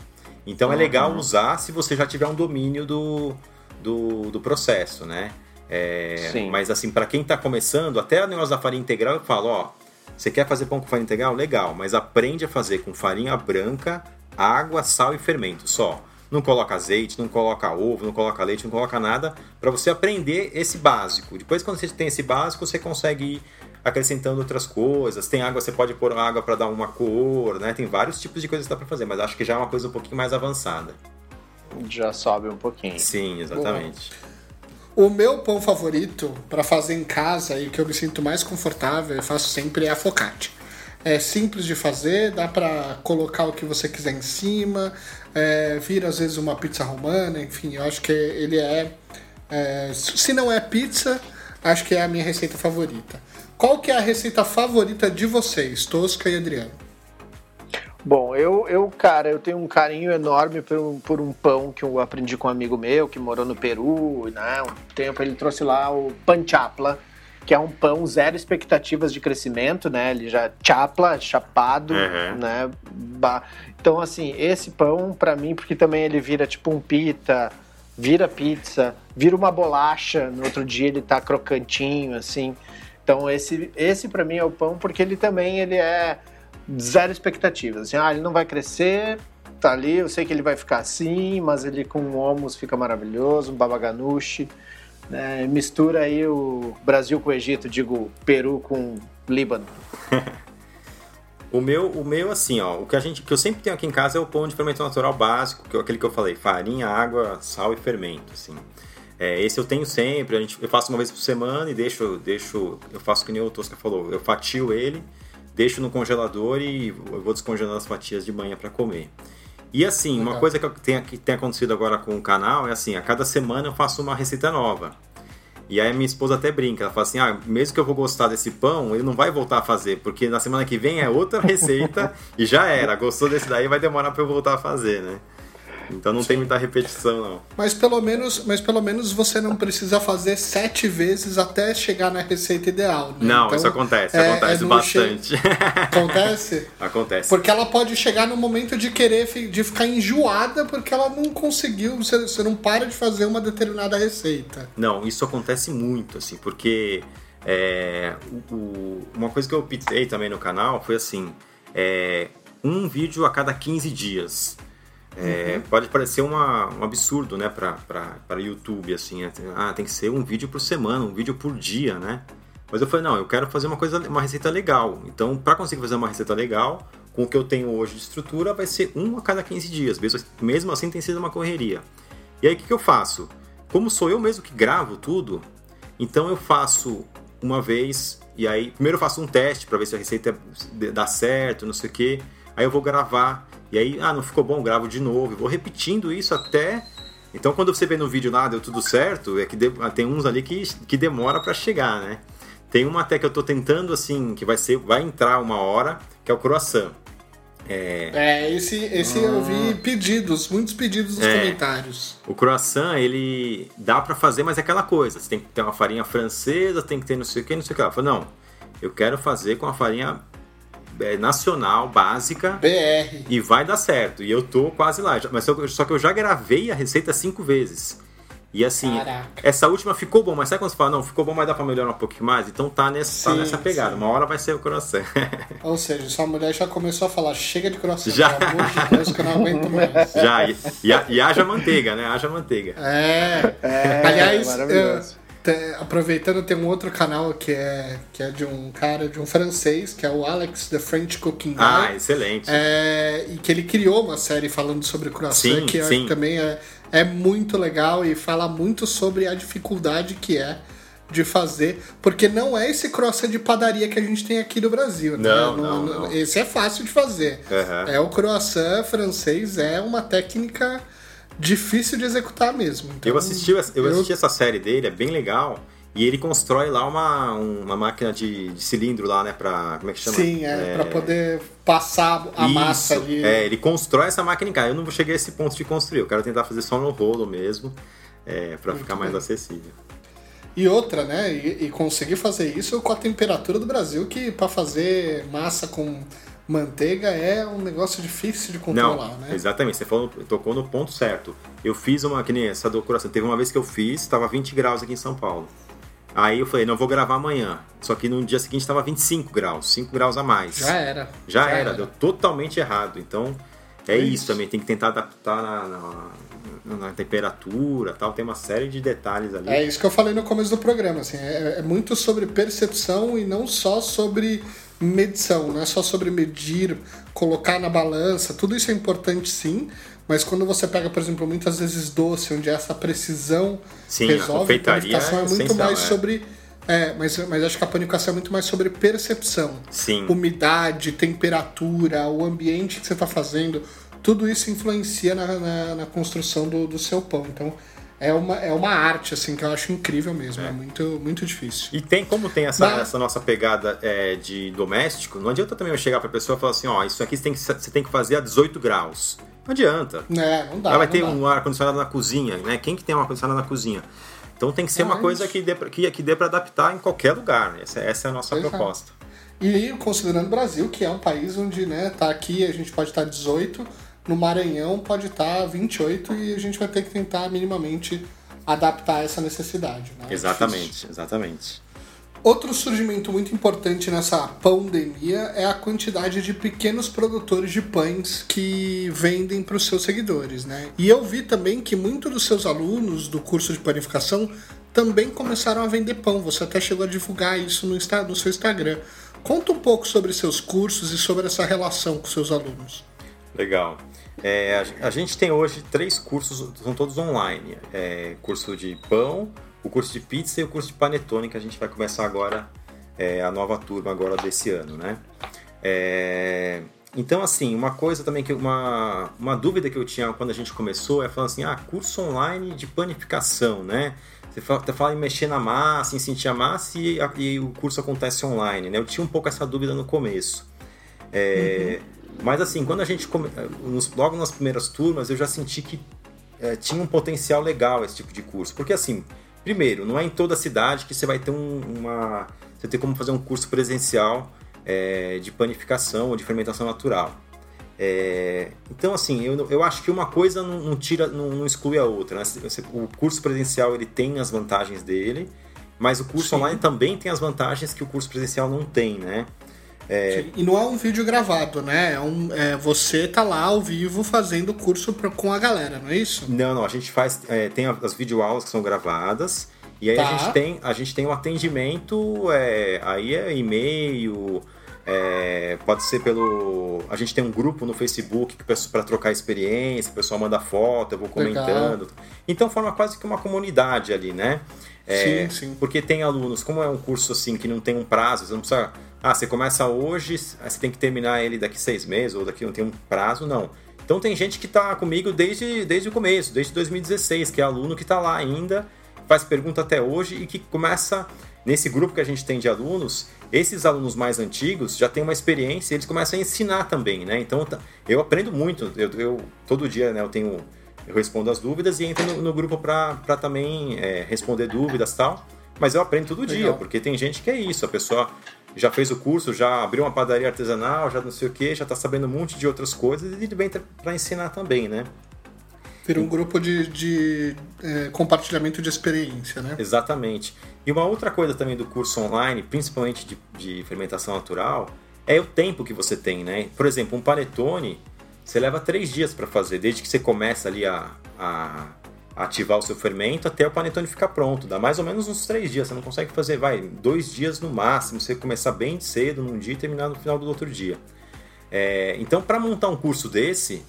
Então uhum. é legal usar se você já tiver um domínio do, do, do processo, né? É, mas assim, para quem está começando, até o negócio da farinha integral, eu falo, ó, você quer fazer pão com farinha integral? Legal, mas aprende a fazer com farinha branca, água, sal e fermento só. Não coloca azeite, não coloca ovo, não coloca leite, não coloca nada, para você aprender esse básico. Depois, quando você tem esse básico, você consegue ir acrescentando outras coisas. Tem água, você pode pôr água para dar uma cor, né? Tem vários tipos de coisas que dá para fazer, mas acho que já é uma coisa um pouquinho mais avançada. Já sobe um pouquinho. Sim, exatamente. O meu pão favorito para fazer em casa e que eu me sinto mais confortável, eu faço sempre é a focaccia. é simples de fazer, dá para colocar o que você quiser em cima, é, vira às vezes uma pizza romana, enfim, eu acho que ele é, é, se não é pizza, acho que é a minha receita favorita. Qual que é a receita favorita de vocês, Tosca e Adriano? Bom, eu, eu, cara, eu tenho um carinho enorme por um, por um pão que eu aprendi com um amigo meu que morou no Peru, né? Um tempo ele trouxe lá o panchapla, que é um pão zero expectativas de crescimento, né? Ele já chapla, chapado, Uhum. né? Ba- Então, assim, esse pão, pra mim, porque também ele vira tipo um pita, vira pizza, vira uma bolacha, no outro dia ele tá crocantinho, assim. Então, esse, esse para mim é o pão, porque ele também ele é zero expectativas. Assim, ah, ele não vai crescer, tá ali, eu sei que ele vai ficar assim, mas ele com homus fica maravilhoso, um babaganuche. né? mistura aí o Brasil com o Egito, digo Peru com Líbano. O meu, o meu, assim, ó, o que a gente, que eu sempre tenho aqui em casa é o pão de fermento natural básico, que é aquele que eu falei, farinha, água, sal e fermento, assim. É, esse eu tenho sempre, a gente, eu faço uma vez por semana e deixo, deixo, eu faço que nem o Tosca falou, eu fatio ele, deixo no congelador e eu vou descongelando as fatias de manhã para comer. E assim, uma coisa que, tem, que tem acontecido agora com o canal é assim, a cada semana eu faço uma receita nova. E aí a minha esposa até brinca, ela fala assim, ah, mesmo que eu vou gostar desse pão, ele não vai voltar a fazer, porque na semana que vem é outra receita e já era. Gostou desse daí, vai demorar para eu voltar a fazer, né? Então não tem muita repetição, não. Mas pelo menos, mas pelo menos você não precisa fazer sete vezes até chegar na receita ideal. Né? Não, Então, isso acontece, é- acontece é no che- bastante. Acontece? acontece. Porque ela pode chegar no momento de querer de ficar enjoada porque ela não conseguiu, você, você não para de fazer uma determinada receita. Não, isso acontece muito, assim, porque é, o- o- uma coisa que eu optei também no canal foi assim: é, um vídeo a cada 15 dias. É, Pode parecer uma- um absurdo, né, para YouTube, assim, né? ah, tem que ser um vídeo por semana, um vídeo por dia, né? Mas eu falei, não, eu quero fazer uma coisa, uma receita legal. Então, para conseguir fazer uma receita legal, com o que eu tenho hoje de estrutura, vai ser um a cada 15 dias. Mesmo, mesmo assim, tem sido uma correria. E aí, o que, que eu faço? Como sou eu mesmo que gravo tudo, então eu faço uma vez, e aí, primeiro eu faço um teste para ver se a receita dá certo, não sei o quê. Aí eu vou gravar, e aí, ah, não ficou bom, gravo de novo. Eu vou repetindo isso até. Então, quando você vê no vídeo lá, deu tudo certo, é que de- tem uns ali que, que demora para chegar, né? Tem uma até que eu tô tentando, assim, que vai ser, vai entrar uma hora, que é o croissant. É, É, esse, esse eu vi pedidos, muitos pedidos nos É. comentários. O croissant, ele dá pra fazer, mas é aquela coisa. Você tem que ter uma farinha francesa, tem que ter não sei o que, não sei o que. Ela falou, não, eu quero fazer com a farinha é, nacional, básica, BR. e vai dar certo. E eu tô quase lá. Mas só, só que eu já gravei a receita cinco vezes. E assim, Caraca. essa última ficou bom, mas sabe quando você fala, não, ficou bom, mas dá pra melhorar um pouquinho mais? Então tá nessa, tá Sim, nessa pegada. sim. Uma hora vai ser o croissant. Ou seja, sua mulher já começou a falar, chega de croissant, Já. pelo amor de Deus, que eu não aguento mais. já, e, e, e haja manteiga, né? Haja manteiga. É. É, Aliás, maravilhoso. eu- aproveitando, tem um outro canal que é, que é de um cara, de um francês, que é o Alex The French Cooking Guy. Ah, excelente. É, e que ele criou uma série falando sobre croissant, Sim, que sim. também é, é muito legal e fala muito sobre a dificuldade que é de fazer, porque não é esse croissant de padaria que a gente tem aqui no Brasil, né? Não, não, não. Esse é fácil de fazer. Aham. É o croissant francês, é uma técnica difícil de executar mesmo. Então, Eu assisti, eu assisti essa série dele, é bem legal. E ele constrói lá uma, uma máquina de, de cilindro lá, né? Pra. Como é que chama? Sim, é, pra poder passar a massa Isso, ali. É, ele constrói essa máquina em casa. Eu não vou chegar a esse ponto de construir. Eu quero tentar fazer só no rolo mesmo. É, pra ficar mais bem. acessível. E outra, né? E, e conseguir fazer isso com a temperatura do Brasil, que pra fazer massa com manteiga é um negócio difícil de controlar, Não, né? exatamente, você falou, tocou no ponto certo. Eu fiz uma, que nem essa decoração, teve uma vez que eu fiz, tava 20 graus aqui em São Paulo. Aí eu falei, não vou gravar amanhã. Só que no dia seguinte tava 25 graus, 5 graus a mais. Já era. Já, era, deu totalmente errado. Então, é, isso. também, tem que tentar adaptar na, na, na temperatura tal, tem uma série de detalhes ali. É isso que eu falei no começo do programa, assim, é, é muito sobre percepção e não só sobre medição, não é só sobre medir, colocar na balança, tudo isso é importante sim, mas quando você pega, por exemplo, muitas vezes doce, onde essa precisão Sim, a resolve, confeitaria panificação é é muito mais é. sobre É, mas, mas acho que a panificação é muito mais sobre percepção. Sim. Umidade, temperatura, o ambiente que você está fazendo, tudo isso influencia na, na, na construção do, do seu pão. Então, é uma, é uma arte, assim, que eu acho incrível mesmo. É, é muito, muito difícil. E tem, como tem essa, Mas... essa nossa pegada é, de doméstico, não adianta também eu chegar pra pessoa e falar assim, ó, isso aqui você tem que, você tem que fazer a 18 graus. Não adianta. É, não dá. Ela vai ter dá. um ar-condicionado na cozinha, né? Quem que tem um ar-condicionado na cozinha? Então tem que ser uma coisa que dê, pra, que, que dê pra adaptar em qualquer lugar, né? Essa, essa é a nossa é. proposta. E considerando o Brasil, que é um país onde, né, tá aqui, a gente pode estar 18, no Maranhão pode estar 28 e a gente vai ter que tentar minimamente adaptar essa necessidade. Né? É. Exatamente, exatamente. Outro surgimento muito importante nessa pandemia é a quantidade de pequenos produtores de pães que vendem para os seus seguidores, né? E eu vi também que muitos dos seus alunos do curso de panificação também começaram a vender pão. Você até chegou a divulgar isso no, Insta- no seu Instagram. Conta um pouco sobre seus cursos e sobre essa relação com seus alunos. Legal. É, a, a gente tem hoje três cursos, são todos online. É, curso de pão, o curso de pizza e o curso de panetone, que a gente vai começar agora, é, a nova turma agora desse ano, né? É, então, assim, uma coisa também que uma, uma dúvida que eu tinha quando a gente começou é falar assim, ah, curso online de panificação, né? Você fala, você fala em mexer na massa, em sentir a massa e, a- e o curso acontece online, né? Eu tinha um pouco essa dúvida no começo. É, Mas assim, quando a gente come... nos- logo nas primeiras turmas, eu já senti que é, tinha um potencial legal esse tipo de curso. Porque assim, primeiro, não é em toda a cidade que você vai ter um- uma. Você tem como fazer um curso presencial é, de panificação ou de fermentação natural. É, então, assim, eu, eu acho que uma coisa não, não tira, não, não exclui a outra. né? O curso presencial ele tem as vantagens dele, mas o curso Sim. online também tem as vantagens que o curso presencial não tem, né? E não é um vídeo gravado, né? É um, é, você tá lá ao vivo fazendo o curso pra- com a galera, não é isso? Não, não, a gente faz. é, tem as videoaulas que são gravadas. E aí Tá. a gente tem a gente tem um atendimento, é, aí é e-mail, é, pode ser pelo. A gente tem um grupo no Facebook para trocar experiência, o pessoal manda foto, eu vou Legal. comentando. Então forma quase que uma comunidade ali, né? É, Sim, sim. Porque tem alunos, como é um curso assim que não tem um prazo, você não precisa. Ah, você começa hoje, aí você tem que terminar ele daqui seis meses, ou daqui não tem um prazo, não. Então tem gente que está comigo desde, desde o começo, desde 2016, que é aluno que está lá ainda, faz pergunta até hoje e que começa, nesse grupo que a gente tem de alunos, esses alunos mais antigos já têm uma experiência e eles começam a ensinar também, né? Então tá- eu aprendo muito, eu, eu- todo dia né, eu tenho. Eu respondo as dúvidas e entro no, no grupo para também é, responder dúvidas tal. Mas eu aprendo todo dia, Legal. porque tem gente que é isso, a pessoa já fez o curso, já abriu uma padaria artesanal, já não sei o que, já tá sabendo um monte de outras coisas e ele vem para ensinar também, né? Vira um grupo de, de é, compartilhamento de experiência, né? Exatamente. E uma outra coisa também do curso online, principalmente de, de fermentação natural, é o tempo que você tem, né? Por exemplo, um panetone, você leva três dias para fazer, desde que você começa ali a, a ativar o seu fermento até o panetone ficar pronto. Dá mais ou menos uns três dias. Você não consegue fazer, vai, dois dias no máximo. Você começar bem cedo num dia e terminar no final do outro dia. É, então, para montar um curso desse,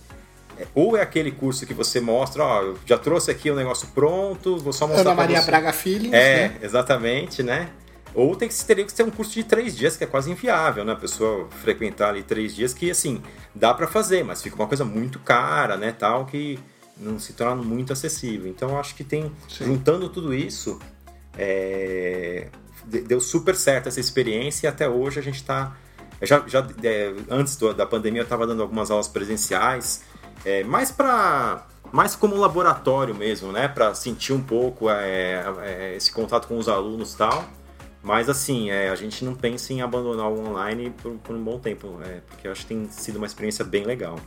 ou é aquele curso que você mostra, ó, eu já trouxe aqui o negócio pronto, vou só mostrar Ana Maria você. Braga Feelings, É, né? exatamente, né? Ou tem que, teria que ser um curso de três dias, que é quase inviável, né? A pessoa frequentar ali três dias, que assim, dá para fazer, mas fica uma coisa muito cara, né? Tal, que não se torna muito acessível. Então eu acho que tem, Sim. juntando tudo isso, é, de- deu super certo essa experiência e até hoje a gente está. Já, já, é, antes da pandemia eu estava dando algumas aulas presenciais, é, mais para mais como um laboratório mesmo, né, para sentir um pouco é, é, esse contato com os alunos e tal. Mas assim, é, a gente não pensa em abandonar o online por, por um bom tempo, é, porque eu acho que tem sido uma experiência bem legal.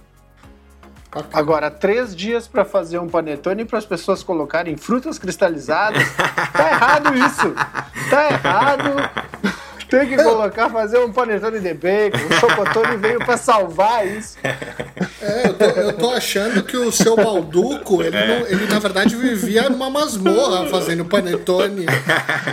Agora, três dias pra fazer um panetone para as pessoas colocarem frutas cristalizadas. tá errado isso. Tá errado. Tem que colocar, fazer um panetone de bacon. O chocotone veio pra salvar isso. É, eu tô, eu tô achando que o seu Balduco, ele, É. não- ele na verdade vivia numa masmorra fazendo panetone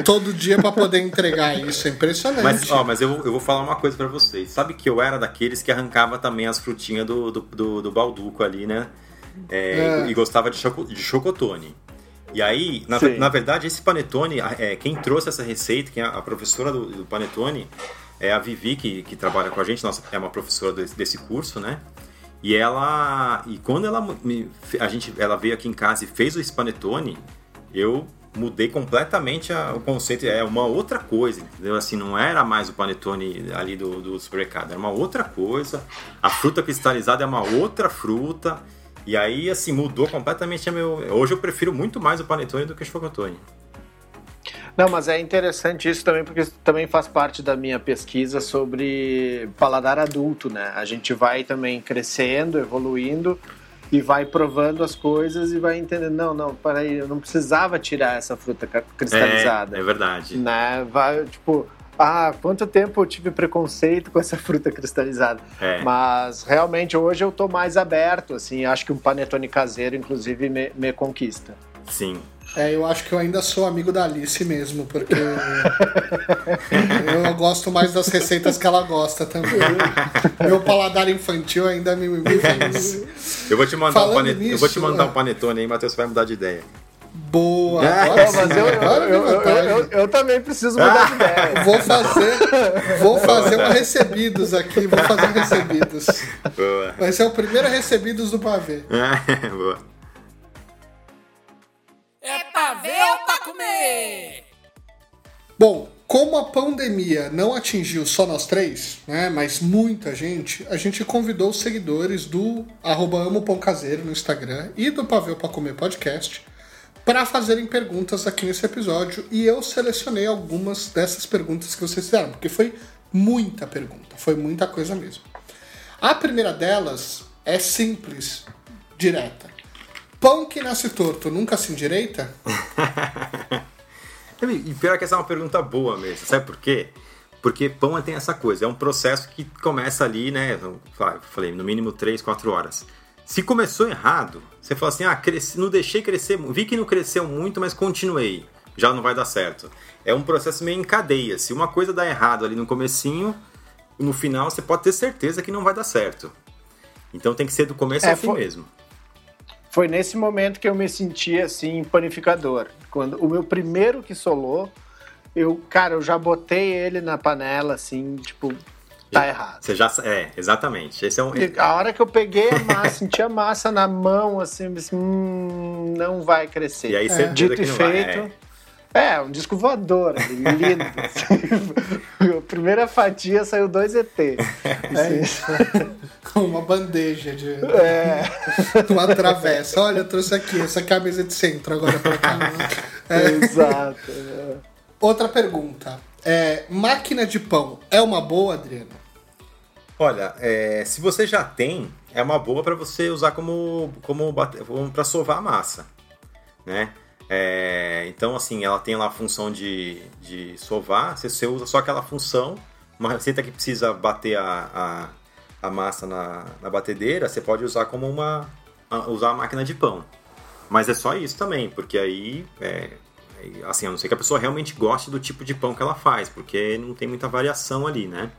todo dia pra poder entregar isso. É impressionante. Mas, ó, mas eu, vou- eu vou falar uma coisa pra vocês. Sabe que eu era daqueles que arrancava também as frutinhas do, do, do, do balduco ali, né? É, É. E, e gostava de, choco, de chocotone. E aí, na, na verdade, esse panetone, é, quem trouxe essa receita, quem é a professora do, do panetone, é a Vivi, que, que trabalha com a gente, nossa, é uma professora desse, desse curso, né? E ela. E quando ela me, a gente, ela veio aqui em casa e fez o panetone, eu mudei completamente a- o conceito. É uma outra coisa, entendeu? Assim, não era mais o panetone ali do, do supermercado, era uma outra coisa. A fruta cristalizada é uma outra fruta. E aí, assim, mudou completamente a meu. Hoje eu prefiro muito mais o panetone do que o chocotone. Não, mas é interessante isso também, porque isso também faz parte da minha pesquisa sobre paladar adulto, né? A gente vai também crescendo, evoluindo e vai provando as coisas e vai entendendo, não, não, peraí, eu não precisava tirar essa fruta ca- cristalizada. É, é verdade. Né? Vai, tipo, ah, quanto tempo eu tive preconceito com essa fruta cristalizada. É. Mas realmente hoje eu tô mais aberto, assim, acho que um panetone caseiro, inclusive, me, me conquista. Sim. É, eu acho que eu ainda sou amigo da Alice mesmo, porque eu gosto mais das receitas que ela gosta também. Meu paladar infantil ainda me, me vence. Eu vou te mandar, Falando um, panetone, eu vou te nisso, mandar é. um panetone aí, Matheus, você vai mudar de ideia. Boa, É, mas eu, eu, eu, eu, vontade. eu- eu também preciso mudar de ideia. Vou fazer, vou fazer um recebidos aqui, vou fazer um recebidos. Boa. Vai ser o primeiro recebidos do pavê. Boa. É pra ver ou pra comer? Bom, como a pandemia não atingiu só nós três, né, mas muita gente, a gente convidou os seguidores do arroba Amo Pão Caseiro no Instagram e do Pavê para Comer Podcast para fazerem perguntas aqui nesse episódio e eu selecionei algumas dessas perguntas que vocês fizeram, porque foi muita pergunta, foi muita coisa mesmo. A primeira delas é simples, direta. Pão que nasce torto nunca se endireita? E pior que essa é uma pergunta boa mesmo. Sabe por quê? Porque pão tem essa coisa, é um processo que começa ali, né? Falei, no mínimo 3, 4 horas. Se começou errado, você fala assim, ah, cresci, não deixei crescer, vi que não cresceu muito, mas continuei. Já não vai dar certo. É um processo meio em cadeia. Se uma coisa dá errado ali no comecinho, no final você pode ter certeza que não vai dar certo. Então tem que ser do começo É, ao fim foi- mesmo. Foi nesse momento que eu me senti assim, panificador. Quando o meu primeiro que solou, eu, cara, eu já botei ele na panela, assim, tipo, tá errado. Você já é, exatamente. Esse é um E A hora que eu peguei a massa, senti a massa na mão, assim, disse, hum, não vai crescer. E aí certeza Dito que e não vai, feito. É, um disco voador, ali, lindo. assim. a primeira fatia saiu dois ET. É isso. Uma bandeja de, É. uma travessa. Olha, eu trouxe aqui, essa aqui é a mesa de centro agora pra cá. É. Exato. Outra pergunta. É, máquina de pão é uma boa, Adriano? Olha, é, se você já tem, é uma boa para você usar como como, para sovar a massa, né? É, então, assim, ela tem lá a função de, de sovar, você, você usa só aquela função. Uma receita que precisa bater a, a, a massa na, na batedeira, você pode usar como uma usar a máquina de pão. Mas é só isso também, porque aí é, assim, a não ser que a pessoa realmente goste do tipo de pão que ela faz, porque não tem muita variação ali, né?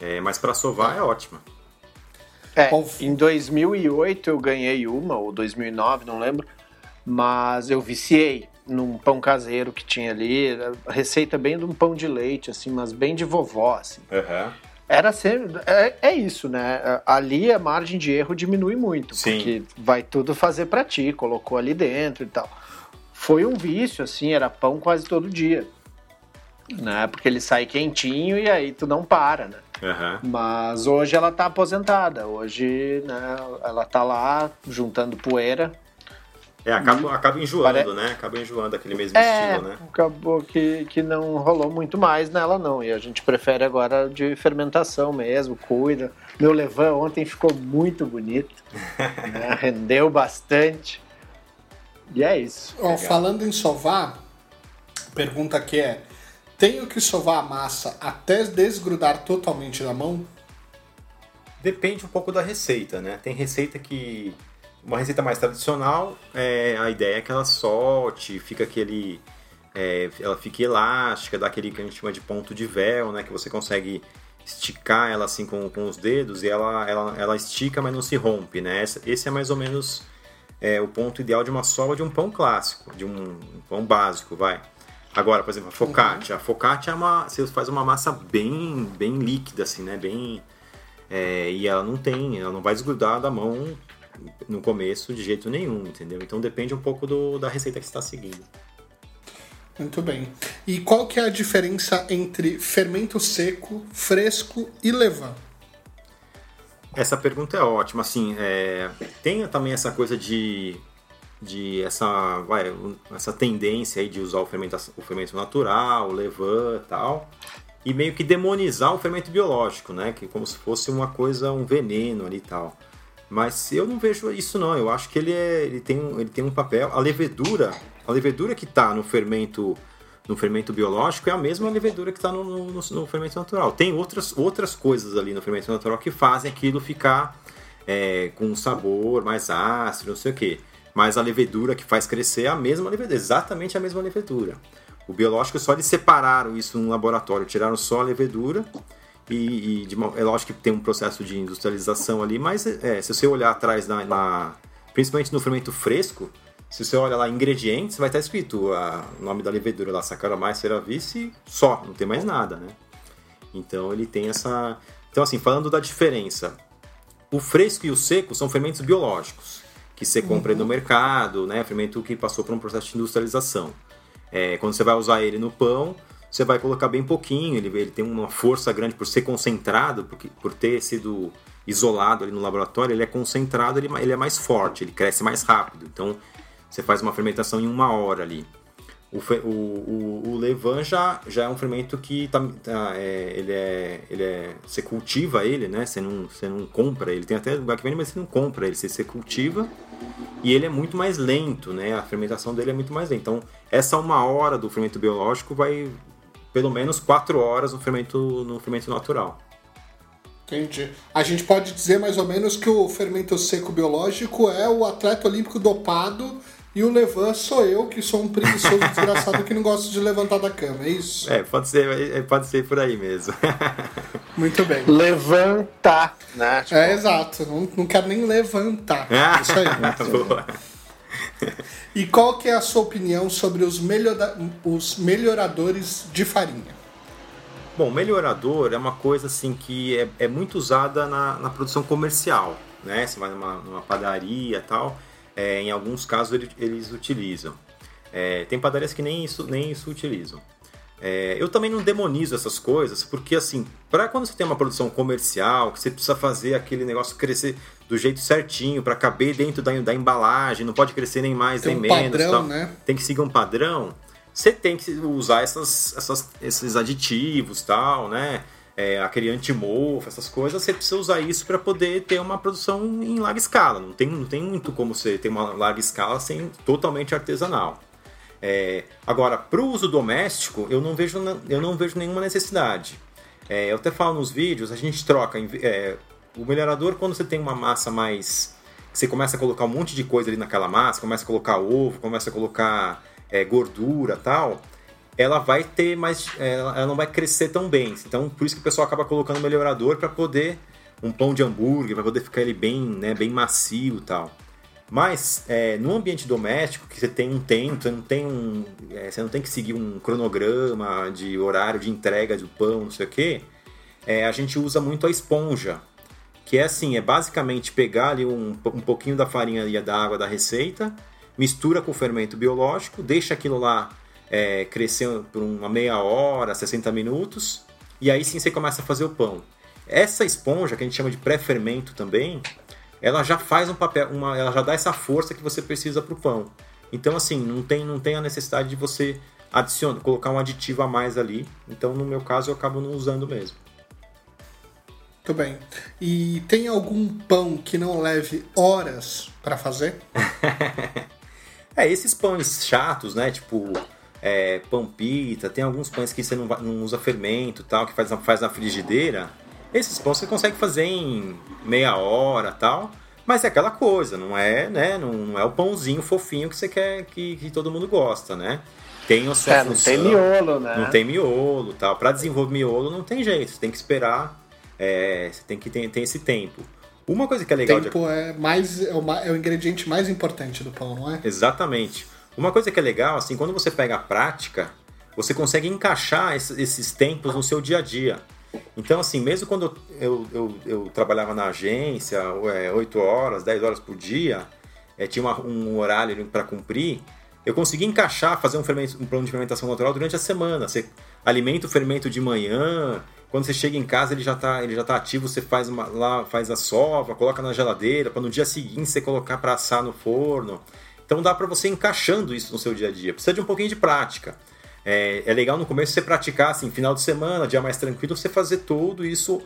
É, mas para sovar é ótima. É, em 2008 eu ganhei uma, ou 2009, não lembro, mas eu viciei num pão caseiro que tinha ali, a receita bem de um pão de leite, assim, mas bem de vovó, assim. Era sempre, é, é isso, né? Ali a margem de erro diminui muito, Sim. porque vai tudo fazer pra ti, colocou ali dentro e tal. Foi um vício, assim, era pão quase todo dia, né? Porque ele sai quentinho e aí tu não para, né? Aham. Mas hoje ela tá aposentada. Hoje, né, ela tá lá juntando poeira. É, acaba, acaba enjoando, Pare- né? Acaba enjoando aquele mesmo É, estilo, né? acabou que, que não rolou muito mais nela, não. E a gente prefere agora de fermentação mesmo, cuida. Meu levan ontem ficou muito bonito, né, rendeu bastante. E é isso. Ó, falando em sovar, pergunta aqui é: tenho que sovar a massa até desgrudar totalmente da mão? Depende um pouco da receita, né? Tem receita que. Uma receita mais tradicional, é, a ideia é que ela solte, fica aquele. é, ela fique elástica, dá aquele que a gente chama de ponto de véu, né? Que você consegue esticar ela assim com, com os dedos e ela, ela, ela estica, mas não se rompe, né? Esse é mais ou menos é, o ponto ideal de uma sola de um pão clássico, de um, um pão básico, vai. Agora, por exemplo, a focaccia. A focaccia é uma. Você faz uma massa bem, bem líquida, assim, né? Bem. É, e ela não tem, ela não vai desgrudar da mão no começo de jeito nenhum, entendeu? Então depende um pouco do, da receita que você está seguindo. Muito bem. E qual que é a diferença entre fermento seco, fresco e levain? Essa pergunta é ótima. Assim, é, tem também essa coisa de, de essa, vai, essa tendência aí de usar o fermento, o fermento natural, o levain e tal, e meio que demonizar o fermento biológico, né? Que como se fosse uma coisa, um veneno ali e tal. Mas eu não vejo isso não. Eu acho que ele, é, ele, tem, ele tem um papel. A levedura, a levedura que está no fermento no fermento biológico é a mesma levedura que está no, no, no, fermento natural. Tem outras, outras coisas ali no fermento natural que fazem aquilo ficar é, com um sabor mais ácido, não sei o quê. Mas a levedura que faz crescer é a mesma levedura, exatamente a mesma levedura. O biológico só eles separaram isso no laboratório, tiraram só a levedura e, e de, é lógico que tem um processo de industrialização ali, mas é, se você olhar atrás, na, na, principalmente no fermento fresco, se você olha lá ingredientes, vai estar escrito a, o nome da levedura lá, Saccharomyces cerevisiae, só, não tem mais nada, né? Então ele tem essa... Então assim, falando da diferença, o fresco e o seco são fermentos biológicos, que você compra uhum. no mercado, né? Fermento que passou por um processo de industrialização. É, quando você vai usar ele no pão, você vai colocar bem pouquinho, ele, ele tem uma força grande por ser concentrado, porque, por ter sido isolado ali no laboratório, ele é concentrado, ele, ele é mais forte, ele cresce mais rápido. Então você faz uma fermentação em uma hora ali. O, o, o, levain já, já é um fermento que tá, tá, é, ele é, ele é, você cultiva ele, né? Você não, você não compra ele. Tem até lugar que vende, mas você não compra ele. Você, você cultiva e ele é muito mais lento, né? A fermentação dele é muito mais lenta. Então, essa uma hora do fermento biológico vai, pelo menos quatro horas no fermento, no fermento natural. Entendi. A gente pode dizer mais ou menos que o fermento seco biológico é o atleta olímpico dopado e o Levan sou eu, que sou um preguiçoso desgraçado que não gosto de levantar da cama, é isso? É, pode ser, é, pode ser por aí mesmo. Muito bem. Levantar, né? Tipo... É, exato. Não, não quero nem levantar. É isso aí. Boa. E qual que é a sua opinião sobre os, melhora... os melhoradores de farinha? Bom, melhorador é uma coisa assim que é, é muito usada na, na, produção comercial, né? Você vai numa, numa padaria e tal, é, em alguns casos eles, eles utilizam. É, tem padarias que nem isso, nem isso utilizam. É, eu também não demonizo essas coisas, porque assim, para quando você tem uma produção comercial, que você precisa fazer aquele negócio crescer do jeito certinho, para caber dentro da, da, embalagem, não pode crescer nem mais tem nem um menos. Padrão, né? Tem que seguir um padrão. Você tem que usar essas, essas, esses aditivos tal, né? É, aquele antimorfo, essas coisas, você precisa usar isso para poder ter uma produção em larga escala. Não tem, não tem muito como você ter uma larga escala sem totalmente artesanal. É, agora, para o uso doméstico, eu não vejo, eu não vejo nenhuma necessidade. É, eu até falo nos vídeos, a gente troca. É, o melhorador, quando você tem uma massa mais. Você começa a colocar um monte de coisa ali naquela massa, começa a colocar ovo, começa a colocar é, gordura tal, ela vai ter mais. Ela não vai crescer tão bem. Então, por isso que o pessoal acaba colocando melhorador para poder. Um pão de hambúrguer, para poder ficar ele bem, né, bem macio tal. Mas é, no ambiente doméstico, que você tem um tempo, você não tem um. É, você não tem que seguir um cronograma de horário de entrega do pão, não sei o quê. É, a gente usa muito a esponja. Que é assim, é basicamente pegar ali um, um pouquinho da farinha e da água da receita, mistura com o fermento biológico, deixa aquilo lá é, crescer por uma meia hora, 60 minutos, e aí sim você começa a fazer o pão. Essa esponja, que a gente chama de pré-fermento também, ela já faz um papel, uma, ela já dá essa força que você precisa para o pão. Então, assim, não tem, não tem a necessidade de você adicionar, colocar um aditivo a mais ali. Então, no meu caso, eu acabo não usando mesmo. Muito bem. E tem algum pão que não leve horas para fazer? é, esses pães chatos, né? Tipo, é, pão pita, tem alguns pães que você não, não usa fermento tal, que faz, faz na frigideira. Esses pães você consegue fazer em meia hora tal. Mas é aquela coisa, não é, né? Não, não é o pãozinho fofinho que você quer que, que todo mundo gosta, né? Tem a sua é, função. Não tem miolo, né? Não tem miolo tal. Para desenvolver miolo não tem jeito, você tem que esperar, é, você tem que ter, ter esse tempo. Uma coisa que é legal... Tempo de... é, mais, é, o, é o ingrediente mais importante do pão, não é? Exatamente. Uma coisa que é legal, assim, quando você pega a prática, você consegue encaixar esses tempos no seu dia a dia. Então, assim, mesmo quando eu, eu, eu trabalhava na agência, é, 8 horas, 10 horas por dia, é, tinha uma, um horário para cumprir, eu consegui encaixar, fazer um, um plano de fermentação natural durante a semana. Você alimenta o fermento de manhã, quando você chega em casa ele já está ele já tá ativo, você faz uma, lá faz a sova, coloca na geladeira, para no dia seguinte você colocar para assar no forno. Então dá para você encaixando isso no seu dia a dia. Precisa de um pouquinho de prática. É, é legal no começo você praticar, assim, final de semana, dia mais tranquilo, você fazer tudo isso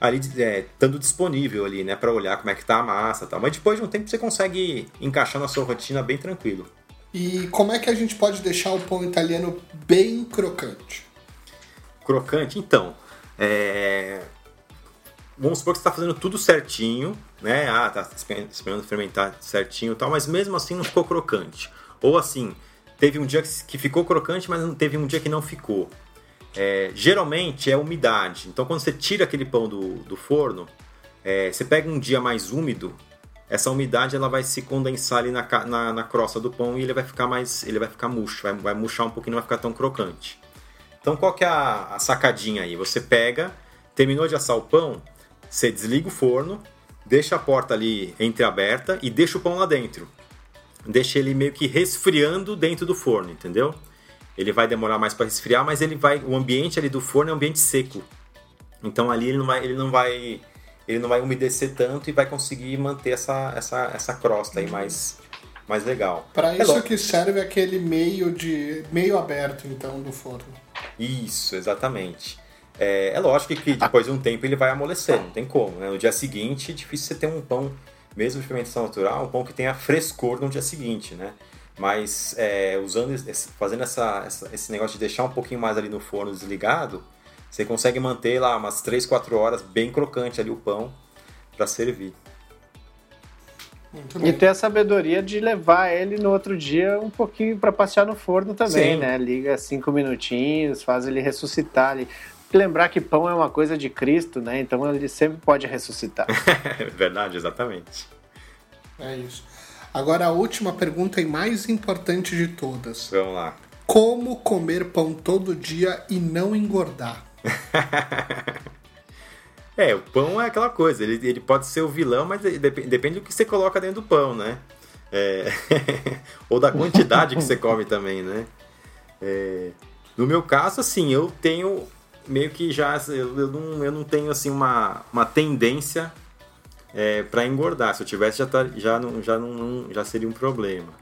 ali, é, estando disponível ali, né, para olhar como é que tá a massa, tal. Mas depois de um tempo você consegue encaixar na sua rotina bem tranquilo. E como é que a gente pode deixar o pão italiano bem crocante? Crocante, então, é... vamos supor que você está fazendo tudo certinho, né? Ah, tá esperando fermentar certinho, e tal, mas mesmo assim não ficou crocante. Ou assim, teve um dia que ficou crocante, mas teve um dia que não ficou. É, geralmente é umidade. Então, quando você tira aquele pão do, do forno, é, você pega um dia mais úmido, essa umidade ela vai se condensar ali na, na, na crosta do pão e ele vai ficar mais, ele vai ficar murcho, vai, vai murchar um pouquinho, não vai ficar tão crocante. Então, qual que é a, a sacadinha aí? Você pega, terminou de assar o pão, você desliga o forno, deixa a porta ali entreaberta e deixa o pão lá dentro deixa ele meio que resfriando dentro do forno, entendeu? Ele vai demorar mais para resfriar, mas ele vai, o ambiente ali do forno é um ambiente seco. Então ali ele não vai, ele não vai, ele não vai umedecer tanto e vai conseguir manter essa, essa, essa crosta aí mais, mais legal. Para é isso é que serve aquele meio de meio aberto então do forno. Isso, exatamente. É, é lógico que depois de um tempo ele vai amolecer, não tem como. Né? No dia seguinte, é difícil você ter um pão mesmo de fermentação natural, um pão que tenha frescor no dia seguinte, né? Mas é, usando, fazendo essa, essa, esse negócio de deixar um pouquinho mais ali no forno desligado, você consegue manter lá umas 3, 4 horas bem crocante ali o pão para servir. E ter a sabedoria de levar ele no outro dia um pouquinho para passear no forno também, Sim. né? Liga cinco minutinhos, faz ele ressuscitar ali lembrar que pão é uma coisa de Cristo, né? Então ele sempre pode ressuscitar. Verdade, exatamente. É isso. Agora a última pergunta e mais importante de todas. Vamos lá. Como comer pão todo dia e não engordar? é, o pão é aquela coisa, ele, ele pode ser o vilão, mas depende, depende do que você coloca dentro do pão, né? É... Ou da quantidade que você come também, né? É... No meu caso, assim, eu tenho meio que já eu, eu, não, eu não tenho assim uma, uma tendência é, para engordar. Se eu tivesse já, tá, já, não, já, não, já seria um problema.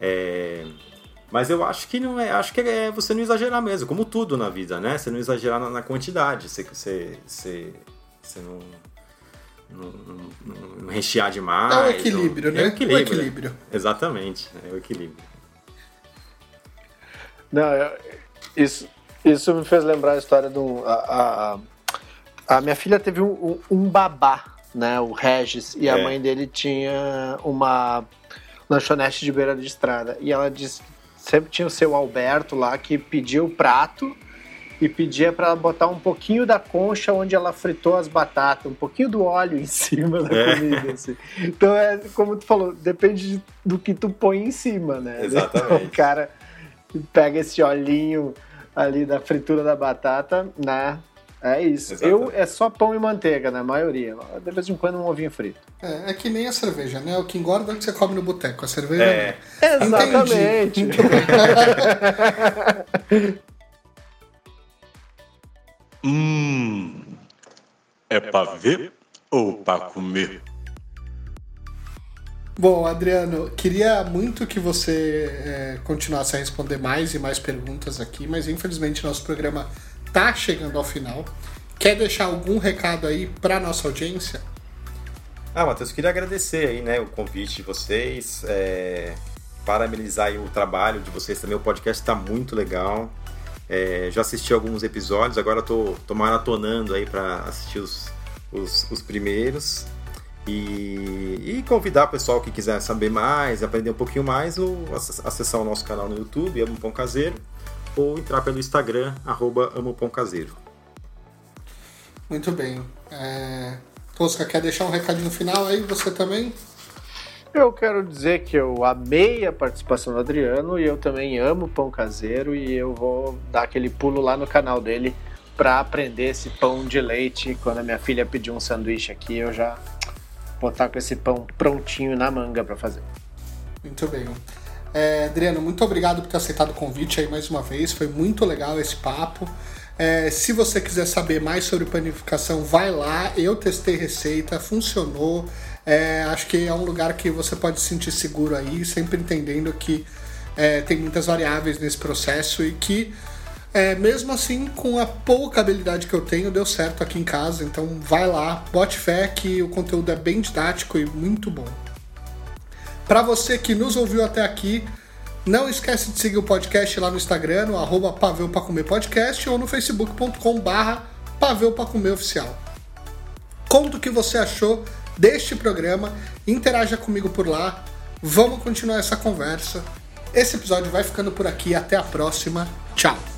É, mas eu acho que não é, acho que é você não exagerar mesmo, como tudo na vida, né? Você não exagerar na, na quantidade, você, você, você, você não, não, não, não, rechear demais. É o equilíbrio, ou, né? É o equilíbrio. O equilíbrio. Né? Exatamente, é o equilíbrio. Não, isso, isso me fez lembrar a história do. A, a, a minha filha teve um, um, babá, né? O Regis, e é. a mãe dele tinha uma lanchonete de beira de estrada. E ela disse sempre tinha o seu Alberto lá que pedia o prato e pedia para botar um pouquinho da concha onde ela fritou as batatas, um pouquinho do óleo em cima da é. comida. Assim. Então é como tu falou, depende do que tu põe em cima, né? Exatamente. Então, o cara pega esse olhinho ali da fritura da batata, né? É isso. Eu é só pão e manteiga, na maioria. De vez em quando um ovinho frito. É, é que nem a cerveja, né? O que engorda é o que você come no boteco. A cerveja é. é. Exatamente. hum. É pra ver ou pra comer? Bom, Adriano, queria muito que você é, continuasse a responder mais e mais perguntas aqui, mas infelizmente nosso programa está chegando ao final. Quer deixar algum recado aí para nossa audiência? Ah, Matheus, queria agradecer aí, né, o convite de vocês, é, parabenizar o trabalho de vocês também. O podcast está muito legal. É, já assisti alguns episódios, agora estou maratonando aí para assistir os, os, os primeiros. E, e, convidar o pessoal que quiser saber mais, aprender um pouquinho mais, ou acessar o nosso canal no YouTube, Amo Pão Caseiro, ou entrar pelo Instagram, arroba Amo Pão Caseiro. Muito bem. É... Tosca, quer deixar um recadinho final aí, você também? Eu quero dizer que eu amei a participação do Adriano e eu também amo pão caseiro e eu vou dar aquele pulo lá no canal dele para aprender esse pão de leite. Quando a minha filha pedir um sanduíche aqui, eu já vou estar com esse pão prontinho na manga para fazer. Muito bem. É, Adriano, muito obrigado por ter aceitado o convite aí mais uma vez. Foi muito legal esse papo. É, se você quiser saber mais sobre panificação, vai lá. Eu testei receita, funcionou. É, acho que é um lugar que você pode se sentir seguro aí, sempre entendendo que é, tem muitas variáveis nesse processo e que, é, mesmo assim, com a pouca habilidade que eu tenho, deu certo aqui em casa. Então, vai lá, bote fé que o conteúdo é bem didático e muito bom. Para você que nos ouviu até aqui, não esquece de seguir o podcast lá no Instagram, no arroba Pavel Comer Podcast ou no facebook.com barra Pavel Comer Oficial. Conta o que você achou deste programa, interaja comigo por lá, vamos continuar essa conversa. Esse episódio vai ficando por aqui, até a próxima, tchau!